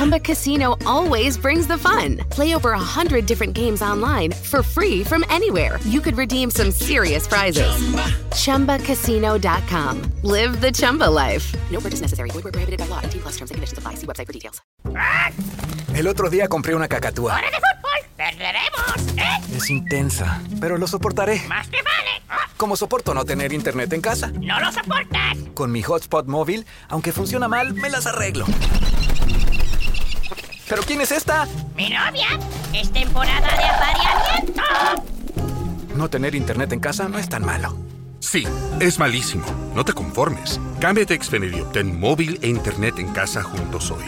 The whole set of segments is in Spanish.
Chumba Casino always brings the fun. Play over a hundred different games online for free from anywhere. You could redeem some serious prizes. Chumba. ChumbaCasino.com. Live the Chumba life. No purchase necessary. Void where prohibited by law. 18 plus terms and conditions apply. See website for details. El otro día compré una cacatúa. ¡Hora de fútbol! ¡Perderemos! ¿Eh? Es intensa, pero lo soportaré. ¡Más que vale! ¡Ah! Como soporto no tener internet en casa. ¡No lo soportas! Con mi hotspot móvil, aunque funciona mal, me las arreglo. ¿Pero quién es esta? ¡Mi novia! ¡Es temporada de apareamiento! No tener internet en casa no es tan malo. Sí, es malísimo. No te conformes. Cámbiate a Xfinity y obtén móvil e internet en casa juntos hoy.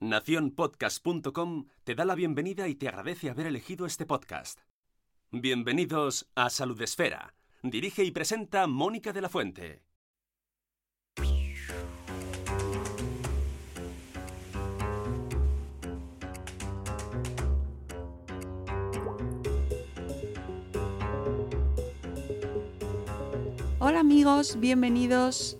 Naciónpodcast.com te da la bienvenida y te agradece haber elegido este podcast. Bienvenidos a Salud Esfera. Dirige y presenta Mónica de la Fuente. Hola amigos, bienvenidos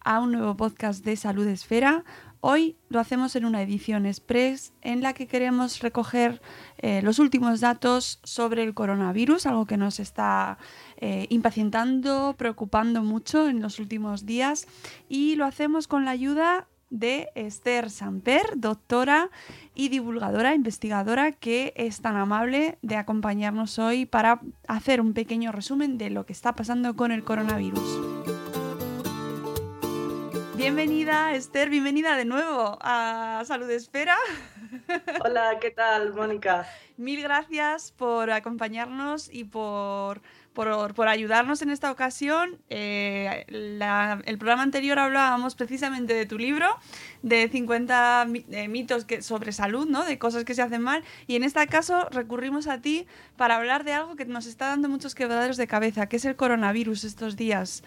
a un nuevo podcast de Salud Esfera. Hoy lo hacemos en una edición express en la que queremos recoger eh, los últimos datos sobre el coronavirus, algo que nos está eh, impacientando, preocupando mucho en los últimos días y lo hacemos con la ayuda de Esther Samper, doctora y divulgadora, investigadora, que es tan amable de acompañarnos hoy para hacer un pequeño resumen de lo que está pasando con el coronavirus. Bienvenida, Esther, bienvenida de nuevo a Salud Esfera. Hola, ¿qué tal, Mónica? Mil gracias por acompañarnos y por, por, por ayudarnos en esta ocasión. Eh, el programa anterior hablábamos precisamente de tu libro, de 50 mi- eh, mitos sobre salud, ¿no? de cosas que se hacen mal. Y en este caso recurrimos a ti para hablar de algo que nos está dando muchos quebraderos de cabeza, que es el coronavirus estos días.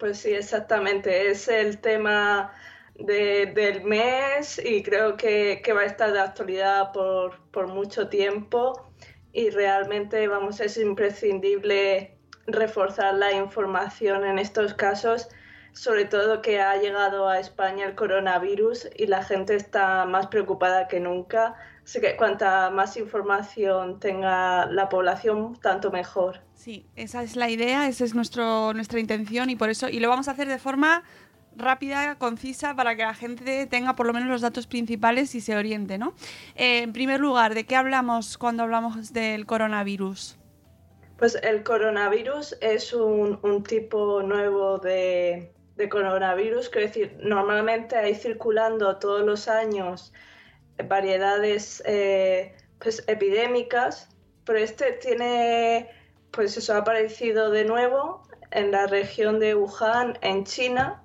Pues sí, exactamente. Es el tema de- del mes y creo que, que va a estar de actualidad por, por mucho tiempo y realmente, vamos, es imprescindible reforzar la información en estos casos, sobre todo que ha llegado a España el coronavirus y la gente está más preocupada que nunca. Así que cuanta más información tenga la población, tanto mejor. Sí, esa es la idea, esa es nuestro, nuestra intención y por eso, y lo vamos a hacer de forma rápida, concisa, para que la gente tenga por lo menos los datos principales y se oriente, ¿no? Eh, en primer lugar, ¿de qué hablamos cuando hablamos del coronavirus? Pues el coronavirus es un, tipo nuevo de, coronavirus, quiero decir, normalmente hay circulando todos los años variedades eh, pues, epidémicas, pero este tiene, pues eso ha aparecido de nuevo en la región de Wuhan, en China,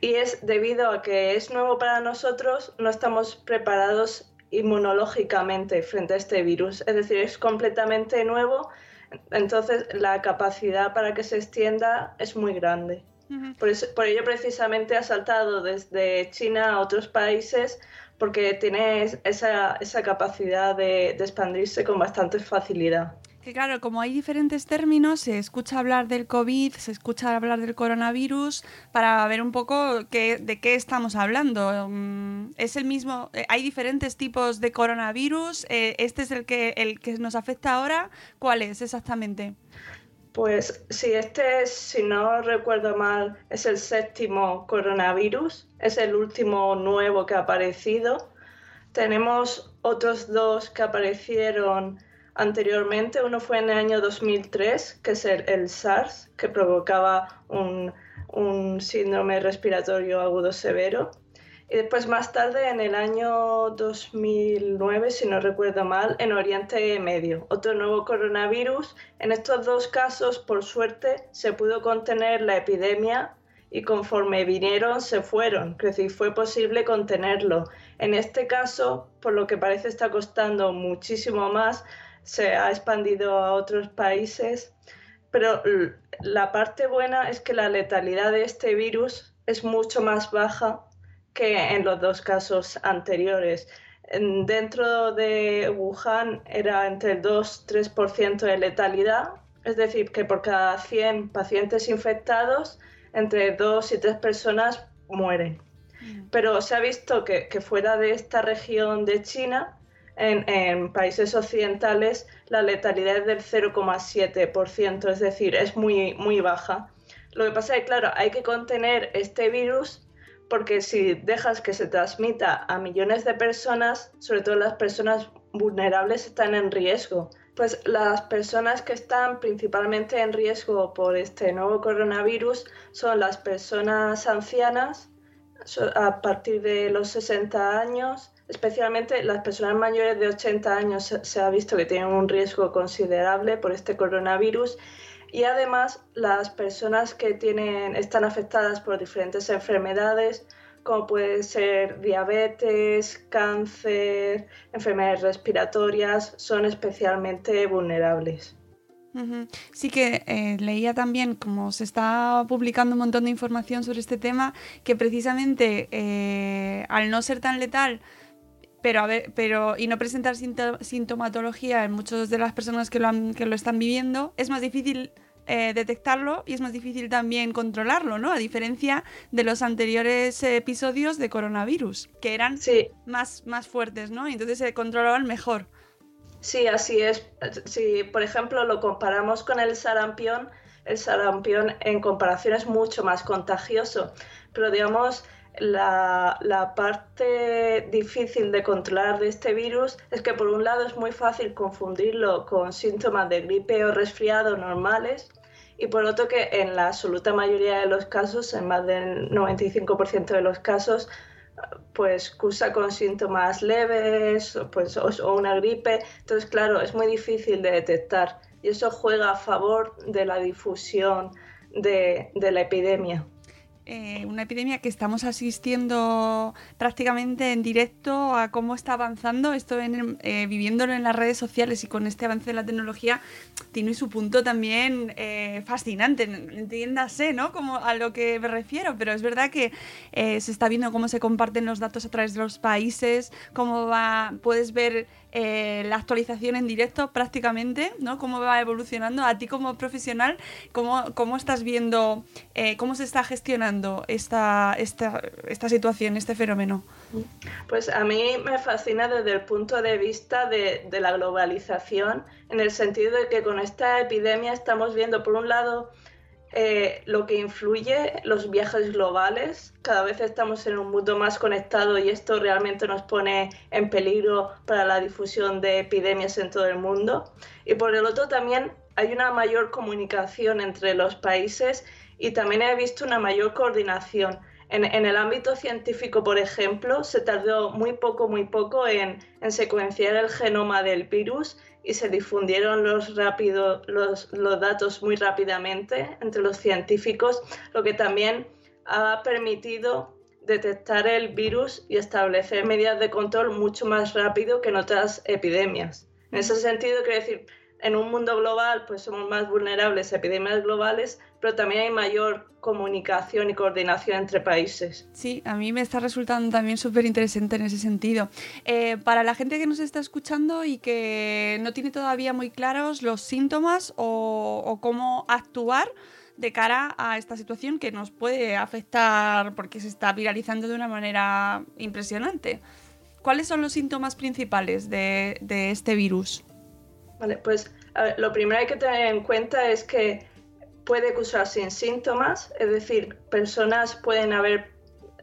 y es debido a que es nuevo para nosotros, no estamos preparados inmunológicamente frente a este virus, es decir, es completamente nuevo, entonces la capacidad para que se extienda es muy grande. Por, eso- por ello precisamente ha saltado desde China a otros países porque tiene es- esa, esa capacidad de, de expandirse con bastante facilidad. Claro, como hay diferentes términos, se escucha hablar del COVID, se escucha hablar del coronavirus, para ver un poco qué- de qué estamos hablando. Mm, Es el mismo, eh, hay diferentes tipos de coronavirus, eh, este es el que, el que nos afecta ahora, ¿cuál es exactamente? Pues sí, este es, si no recuerdo mal, es el séptimo coronavirus, es el último nuevo que ha aparecido. Tenemos otros dos que aparecieron anteriormente. Uno fue en el año 2003, que es el, el SARS, que provocaba un, un síndrome respiratorio agudo severo. Y después más tarde, en el año 2009, si no recuerdo mal, en Oriente Medio, otro nuevo coronavirus. En estos dos casos, por suerte, se pudo contener la epidemia y conforme vinieron, se fueron. Es decir, fue posible contenerlo. En este caso, por lo que parece está costando muchísimo más, se ha expandido a otros países. Pero la parte buena es que la letalidad de este virus es mucho más baja que en los dos casos anteriores. Dentro de Wuhan era entre el 2-3% de letalidad, es decir, que por cada 100 pacientes infectados, entre 2 y 3 personas mueren. Mm. Pero se ha visto que, fuera de esta región de China, en, países occidentales, la letalidad es del 0,7%, es decir, es muy, muy baja. Lo que pasa es que, claro, hay que contener este virus porque si dejas que se transmita a millones de personas, sobre todo las personas vulnerables están en riesgo. Pues las personas que están principalmente en riesgo por este nuevo coronavirus son las personas ancianas a partir de los 60 años, especialmente las personas mayores de 80 años se ha visto que tienen un riesgo considerable por este coronavirus y además las personas que tienen, están afectadas por diferentes enfermedades, como puede ser diabetes, cáncer, enfermedades respiratorias, son especialmente vulnerables. Sí que eh, leía también, como se está publicando un montón de información sobre este tema, que precisamente eh, al no ser tan letal, pero, a ver, pero y no presentar sintomatología en muchas de las personas que lo, que lo están viviendo, es más difícil eh, detectarlo y es más difícil también controlarlo, ¿no? A diferencia de los anteriores episodios de coronavirus, que eran más, más fuertes, ¿no? Entonces se controlaban mejor. Sí, así es. Si, por ejemplo, lo comparamos con el sarampión, el sarampión en comparación es mucho más contagioso, pero digamos, la, parte difícil de controlar de este virus es que por un lado es muy fácil confundirlo con síntomas de gripe o resfriado normales y por otro que en la absoluta mayoría de los casos, en más del 95% de los casos, pues cursa con síntomas leves pues, o, una gripe. Entonces, claro, es muy difícil de detectar y eso juega a favor de la difusión de la epidemia. Eh, una epidemia que estamos asistiendo prácticamente en directo a cómo está avanzando, esto en, eh, viviéndolo en las redes sociales y con este avance de la tecnología, tiene su punto también eh, fascinante, entiéndase, ¿no? Como a lo que me refiero, pero es verdad que se está viendo cómo se comparten los datos a través de los países, cómo va, puedes ver eh, la actualización en directo prácticamente, ¿no? Cómo va evolucionando. A ti como profesional, ¿cómo, cómo estás viendo, eh, cómo se está gestionando esta, esta, esta situación, este fenómeno? Pues a mí me fascina desde el punto de vista de, de la globalización, en el sentido de que con esta epidemia estamos viendo, por un lado, eh, lo que influye los viajes globales. Cada vez estamos en un mundo más conectado y esto realmente nos pone en peligro para la difusión de epidemias en todo el mundo. Y por el otro también hay una mayor comunicación entre los países y también he visto una mayor coordinación. En, el ámbito científico, por ejemplo, se tardó muy poco, muy poco en, en secuenciar el genoma del virus y se difundieron los, los datos muy rápidamente entre los científicos, lo que también ha permitido detectar el virus y establecer medidas de control mucho más rápido que en otras epidemias. En ese sentido, quiero decir, en un mundo global pues somos más vulnerables a epidemias globales, pero también hay mayor comunicación y coordinación entre países. Sí, a mí me está resultando también súper interesante en ese sentido. Eh, para la gente que nos está escuchando y que no tiene todavía muy claros los síntomas o, cómo actuar, de cara a esta situación que nos puede afectar porque se está viralizando de una manera impresionante. ¿Cuáles son los síntomas principales de este virus? Vale, pues lo primero hay que tener en cuenta es que puede cursar sin síntomas, es decir, personas pueden haber,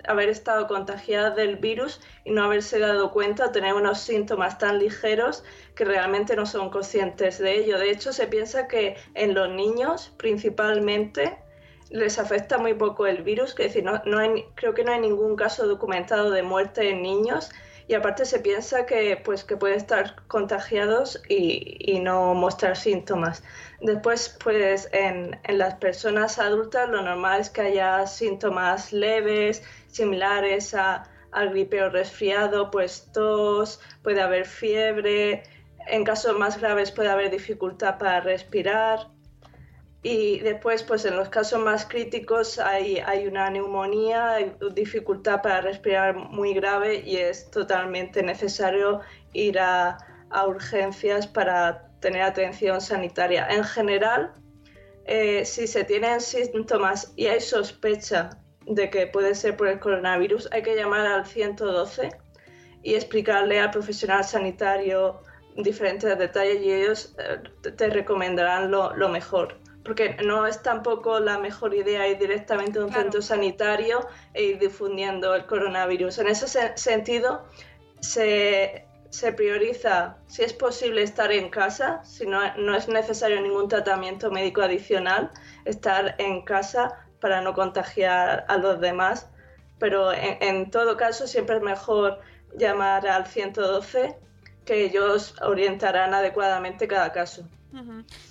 haber estado contagiadas del virus y no haberse dado cuenta, tener unos síntomas tan ligeros que realmente no son conscientes de ello. De hecho, se piensa que en los niños principalmente les afecta muy poco el virus, que decir, no, no hay, creo que no hay ningún caso documentado de muerte en niños y aparte se piensa que, pues, que pueden estar contagiados y, no mostrar síntomas. Después, pues en, las personas adultas lo normal es que haya síntomas leves, similares a, al gripe o resfriado, pues tos, puede haber fiebre, en casos más graves puede haber dificultad para respirar. Y después, pues en los casos más críticos hay, una neumonía, hay dificultad para respirar muy grave y es totalmente necesario ir a, urgencias para tener atención sanitaria. En general, eh, si se tienen síntomas y hay sospecha de que puede ser por el coronavirus, hay que llamar al 112 y explicarle al profesional sanitario diferentes detalles y ellos eh, te recomendarán lo mejor porque no es tampoco la mejor idea ir directamente a un centro sanitario e ir difundiendo el coronavirus. En ese sentido, se, se, prioriza, si es posible, estar en casa, si no, no, es necesario ningún tratamiento médico adicional, estar en casa para no contagiar a los demás. Pero en, en todo caso, siempre es mejor llamar al 112, que ellos orientarán adecuadamente cada caso.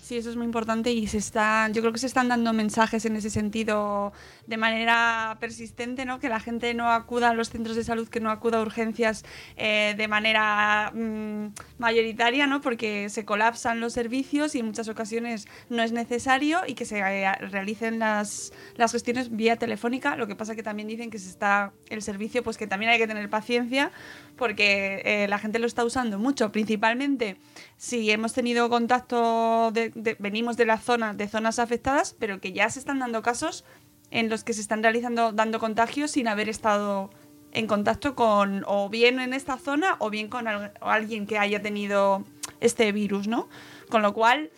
Sí, eso es muy importante y se están, yo creo que se están dando mensajes en ese sentido de manera persistente, ¿no? Que la gente no acuda a los centros de salud, que no acuda a urgencias eh, de manera mm, mayoritaria, ¿no? Porque se colapsan los servicios y en muchas ocasiones no es necesario y que se eh, realicen las, las gestiones vía telefónica. Lo que pasa que también dicen que se está el servicio, pues que también hay que tener paciencia porque eh, la gente lo está usando mucho, principalmente si hemos tenido contacto, venimos de la zona, de zonas afectadas, pero que ya se están dando casos en los que se están realizando, dando contagios sin haber estado en contacto con, o bien en esta zona, o bien con alguien que haya tenido este virus, ¿no? Con lo cual,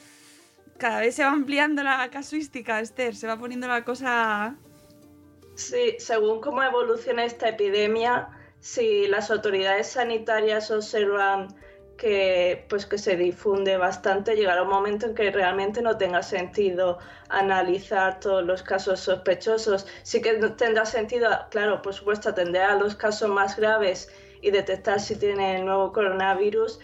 cada vez se va ampliando la casuística, Esther, se va poniendo la cosa... Sí, según cómo evoluciona esta epidemia, si las autoridades sanitarias observan que pues que se difunde bastante, llegará un momento en que realmente no tenga sentido analizar todos los casos sospechosos. Sí que tendrá sentido, claro, por supuesto, atender a los casos más graves y detectar si tiene el nuevo coronavirus,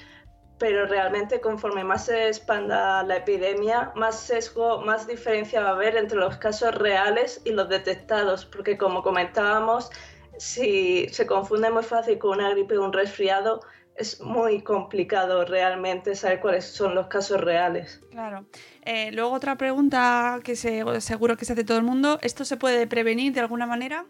pero realmente conforme más se expanda la epidemia, más sesgo, más diferencia va a haber entre los casos reales y los detectados, porque como comentábamos, si se confunde muy fácil con una gripe o un resfriado, es muy complicado realmente saber cuáles son los casos reales. Claro. Eh, luego otra pregunta que seguro que se hace todo el mundo, ¿esto se puede prevenir de alguna manera?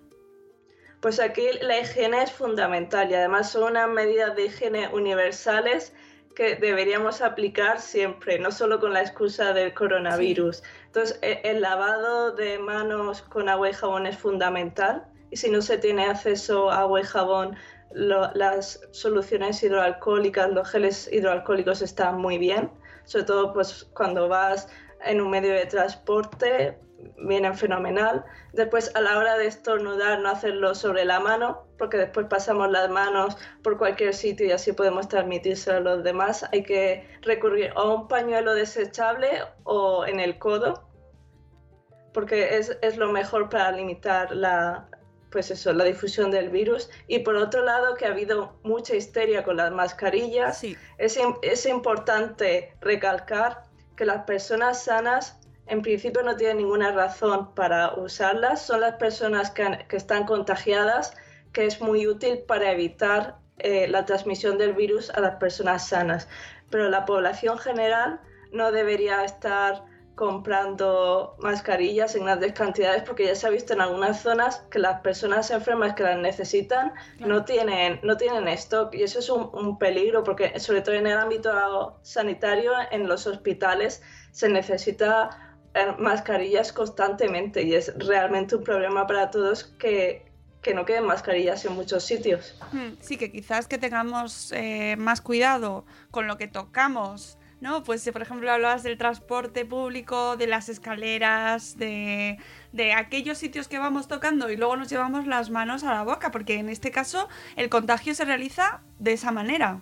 Pues aquí la higiene es fundamental y además son unas medidas de higiene universales que deberíamos aplicar siempre, no solo con la excusa del coronavirus. Entonces, e, el lavado de manos con agua y jabón es fundamental y si no se tiene acceso a agua y jabón, las soluciones hidroalcohólicas, los geles hidroalcohólicos están muy bien, sobre todo pues cuando vas en un medio de transporte, vienen fenomenal. Después a la hora de estornudar no hacerlo sobre la mano, porque después pasamos las manos por cualquier sitio y así podemos transmitírselo a los demás. Hay que recurrir a un pañuelo desechable o en el codo, porque es, es lo mejor para limitar la, pues eso, la difusión del virus. Y por otro lado, que ha habido mucha histeria con las mascarillas, es, es importante recalcar que las personas sanas en principio no tienen ninguna razón para usarlas, son las personas que, que están contagiadas, que es muy útil para evitar eh, la transmisión del virus a las personas sanas. Pero la población general no debería estar comprando mascarillas en grandes cantidades porque ya se ha visto en algunas zonas que las personas enfermas que las necesitan no tienen no tienen stock y eso es un, peligro porque sobre todo en el ámbito sanitario en los hospitales se necesita eh, mascarillas constantemente y es realmente un problema para todos que, que no queden mascarillas en muchos sitios. Hmm, sí, que quizás que tengamos eh, más cuidado con lo que tocamos ¿no? Pues por ejemplo hablabas del transporte público, de las escaleras, de, aquellos sitios que vamos tocando y luego nos llevamos las manos a la boca, porque en este caso el contagio se realiza de esa manera.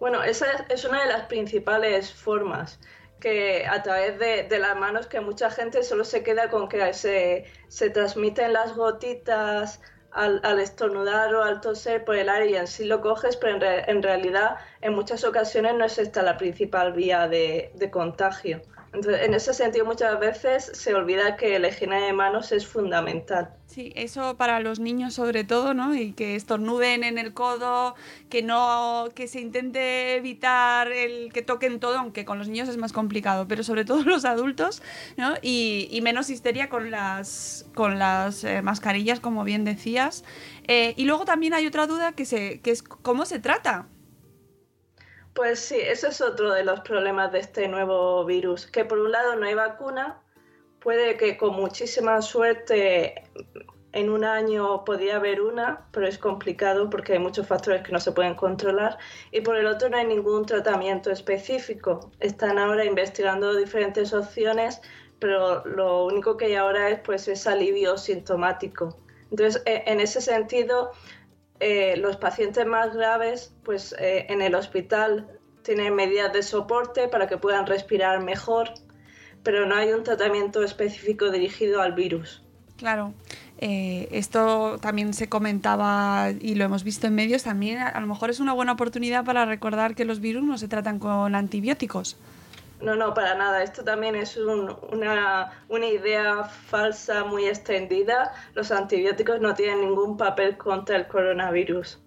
Bueno, esa es una de las principales formas que a través de, las manos que mucha gente solo se queda con que se, se transmiten las gotitas al, estornudar o al toser por el aire y en sí lo coges, pero en, realidad en muchas ocasiones no es esta la principal vía de, contagio. Entonces, en ese sentido, muchas veces se olvida que la higiene de manos es fundamental. Sí, eso para los niños sobre todo, ¿no? Y que estornuden en el codo, que no, que se intente evitar el que toquen todo, aunque con los niños es más complicado, pero sobre todo los adultos, ¿no? Y, menos histeria con las, con las eh, mascarillas, como bien decías. Eh, y luego también hay otra duda que, se, que es cómo se trata. Pues sí, ese es otro de los problemas de este nuevo virus, que por un lado no hay vacuna, puede que con muchísima suerte en un año podría haber una, pero es complicado porque hay muchos factores que no se pueden controlar. Y por el otro no hay ningún tratamiento específico. Están ahora investigando diferentes opciones, pero lo único que hay ahora es pues es alivio sintomático. Entonces, e, en ese sentido, eh, los pacientes más graves, pues eh, en el hospital tienen medidas de soporte para que puedan respirar mejor, pero no hay un tratamiento específico dirigido al virus. Claro, eh, esto también se comentaba y lo hemos visto en medios, también a lo mejor es una buena oportunidad para recordar que los virus no se tratan con antibióticos. No, no, para nada. Esto también es una, idea falsa muy extendida. Los antibióticos no tienen ningún papel contra el coronavirus.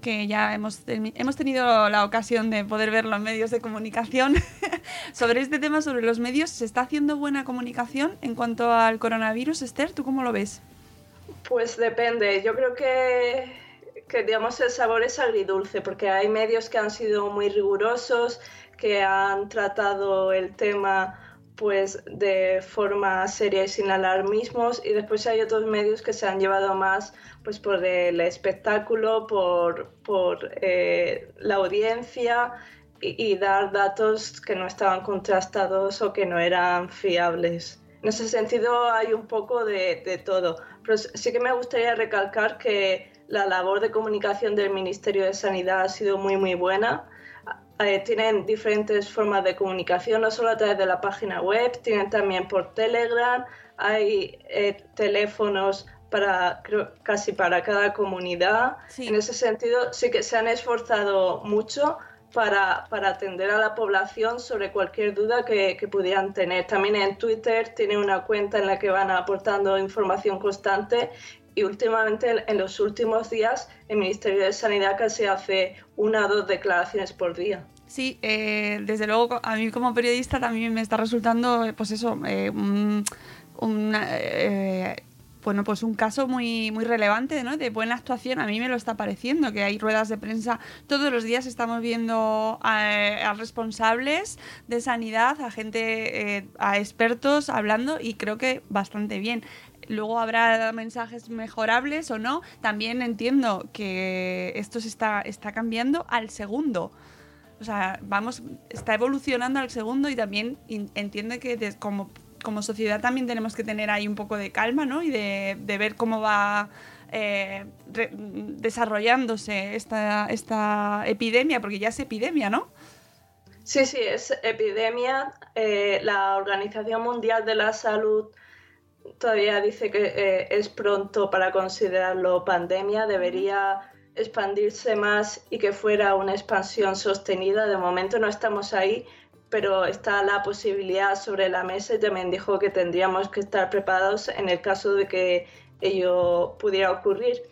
Que ya hemos, hemos tenido la ocasión de poder verlo en medios de comunicación. sobre este tema, sobre los medios, ¿se está haciendo buena comunicación en cuanto al coronavirus, Esther? ¿Tú cómo lo ves? Pues depende. Yo creo que, que digamos, el sabor es agridulce, porque hay medios que han sido muy rigurosos, que han tratado el tema pues de forma seria y sin alarmismos y después hay otros medios que se han llevado más pues por el espectáculo, por, por eh, la audiencia y, dar datos que no estaban contrastados o que no eran fiables. En ese sentido hay un poco de, de todo, pero sí que me gustaría recalcar que la labor de comunicación del Ministerio de Sanidad ha sido muy muy buena eh, tienen diferentes formas de comunicación, no solo a través de la página web, tienen también por Telegram, hay eh, teléfonos para casi para cada comunidad. En ese sentido, sí que se han esforzado mucho para, atender a la población sobre cualquier duda que, que, pudieran tener. También en Twitter tienen una cuenta en la que van aportando información constante y últimamente, en los últimos días, el Ministerio de Sanidad casi hace una o dos declaraciones por día. Sí, eh, desde luego a mí como periodista también me está resultando, pues eso, eh, un, eh, bueno, pues un caso muy, muy relevante, ¿no? De buena actuación. A mí me lo está pareciendo, que hay ruedas de prensa. Todos los días estamos viendo a, responsables de sanidad, a gente, a expertos hablando y creo que bastante bien luego habrá mensajes mejorables o no. También entiendo que esto se está, está cambiando al segundo. O sea, vamos, está evolucionando al segundo y también entiende que como, como sociedad también tenemos que tener ahí un poco de calma, ¿no? Y de, ver cómo va eh, desarrollándose esta, esta epidemia, porque ya es epidemia, ¿no? Sí, sí, es epidemia. Eh, la Organización Mundial de la Salud todavía dice que eh, es pronto para considerarlo pandemia, debería expandirse más y que fuera una expansión sostenida. De momento no estamos ahí, pero está la posibilidad sobre la mesa y también dijo que tendríamos que estar preparados en el caso de que ello pudiera ocurrir.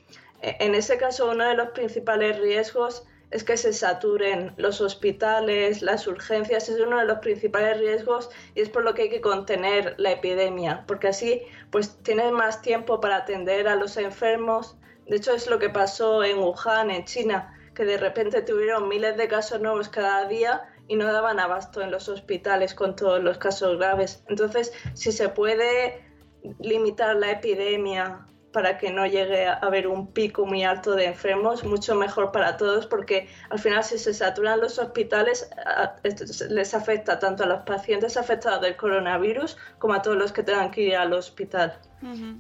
E, en ese caso, uno de los principales riesgos es que se saturen los hospitales, las urgencias, es uno de los principales riesgos y es por lo que hay que contener la epidemia, porque así pues tienes más tiempo para atender a los enfermos. De hecho es lo que pasó en Wuhan, en China, que de repente tuvieron miles de casos nuevos cada día y no daban abasto en los hospitales con todos los casos graves. Entonces, si se puede limitar la epidemia para que no llegue a haber un pico muy alto de enfermos, mucho mejor para todos, porque al final si se saturan los hospitales les afecta tanto a los pacientes afectados del coronavirus como a todos los que tengan que ir al hospital.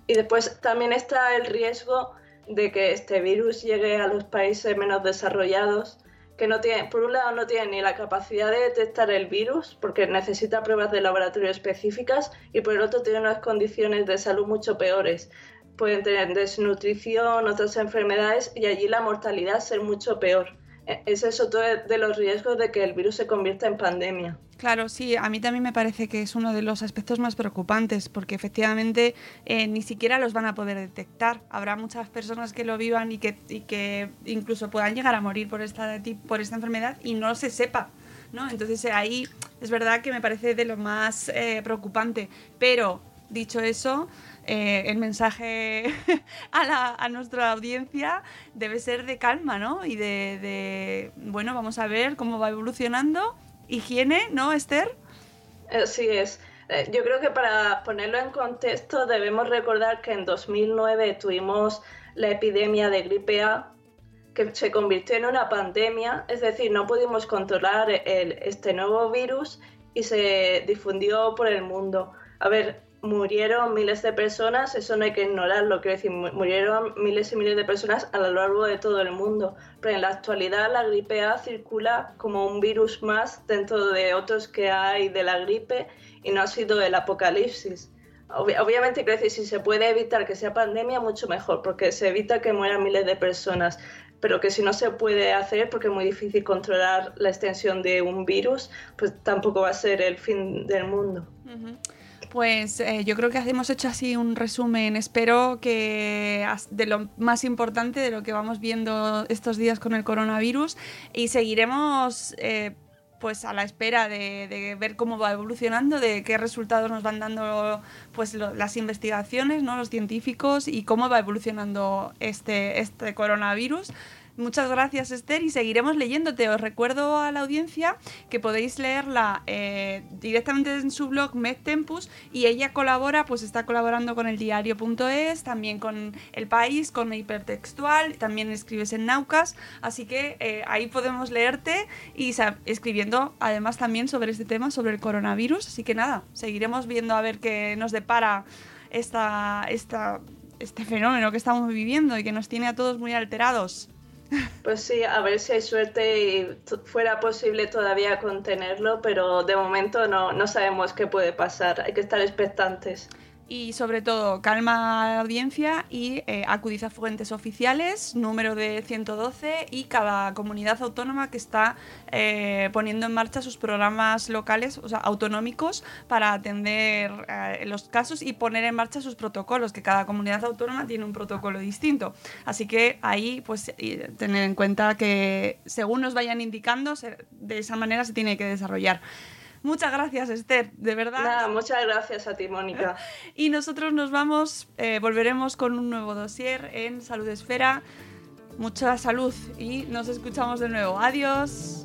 Y después también está el riesgo de que este virus llegue a los países menos desarrollados, que no tienen, por un lado no tienen ni la capacidad de detectar el virus, porque necesita pruebas de laboratorio específicas, y por el otro tienen unas condiciones de salud mucho peores pueden tener desnutrición, otras enfermedades y allí la mortalidad ser mucho peor. ese es otro de los riesgos de que el virus se convierta en pandemia. Claro, sí, a mí también me parece que es uno de los aspectos más preocupantes, porque efectivamente eh, ni siquiera los van a poder detectar. Habrá muchas personas que lo vivan y que, que incluso puedan llegar a morir por esta, por esta enfermedad y no se sepa. ¿no? Entonces eh, ahí es verdad que me parece de lo más eh, preocupante. Pero, dicho eso, el mensaje a, nuestra audiencia debe ser de calma, ¿no? Y de, bueno, vamos a ver cómo va evolucionando higiene, ¿no, Esther? Sí es. Eh, yo creo que para ponerlo en contexto debemos recordar que en 2009 tuvimos la epidemia de gripe A que se convirtió en una pandemia, es decir, no pudimos controlar este nuevo virus y se difundió por el mundo. A ver, murieron miles de personas, eso no hay que ignorarlo, quiero decir, murieron miles y miles de personas a lo largo de todo el mundo, pero en la actualidad la gripe A circula como un virus más dentro de otros que hay de la gripe y no ha sido el apocalipsis. obviamente, quiero decir, si se puede evitar que sea pandemia, mucho mejor, porque se evita que mueran miles de personas, pero que si no se puede hacer, porque es muy difícil controlar la extensión de un virus, pues tampoco va a ser el fin del mundo. Pues eh, yo creo que hemos hecho así un resumen. Espero que de lo más importante de lo que vamos viendo estos días con el coronavirus y seguiremos eh, pues a la espera de, ver cómo va evolucionando, de qué resultados nos van dando pues las investigaciones, ¿no? los científicos y cómo va evolucionando este, este coronavirus. Muchas gracias, Esther, y seguiremos leyéndote. Os recuerdo a la audiencia que podéis leerla eh, directamente en su blog MedTempus y ella colabora, pues está colaborando con el diario.es, también con El País, con Hipertextual, también escribes en Naucas, así que eh, ahí podemos leerte y escribiendo además también sobre este tema, sobre el coronavirus. Así que nada, seguiremos viendo a ver qué nos depara esta, esta, este fenómeno que estamos viviendo y que nos tiene a todos muy alterados. Pues sí, a ver si hay suerte y fuera posible todavía contenerlo, pero de momento no, no sabemos qué puede pasar. Hay que estar expectantes y sobre todo calma a la audiencia y eh, a fuentes oficiales, número de 112 y cada comunidad autónoma que está eh, poniendo en marcha sus programas locales, o sea, autonómicos para atender eh, los casos y poner en marcha sus protocolos, que cada comunidad autónoma tiene un protocolo distinto. Así que ahí, pues, tener en cuenta que según nos vayan indicando, de esa manera se tiene que desarrollar. Muchas gracias, Esther, de verdad. Nada, muchas gracias a ti, Mónica. y nosotros nos vamos, eh, volveremos con un nuevo dossier en Salud Esfera. Mucha salud y nos escuchamos de nuevo. Adiós.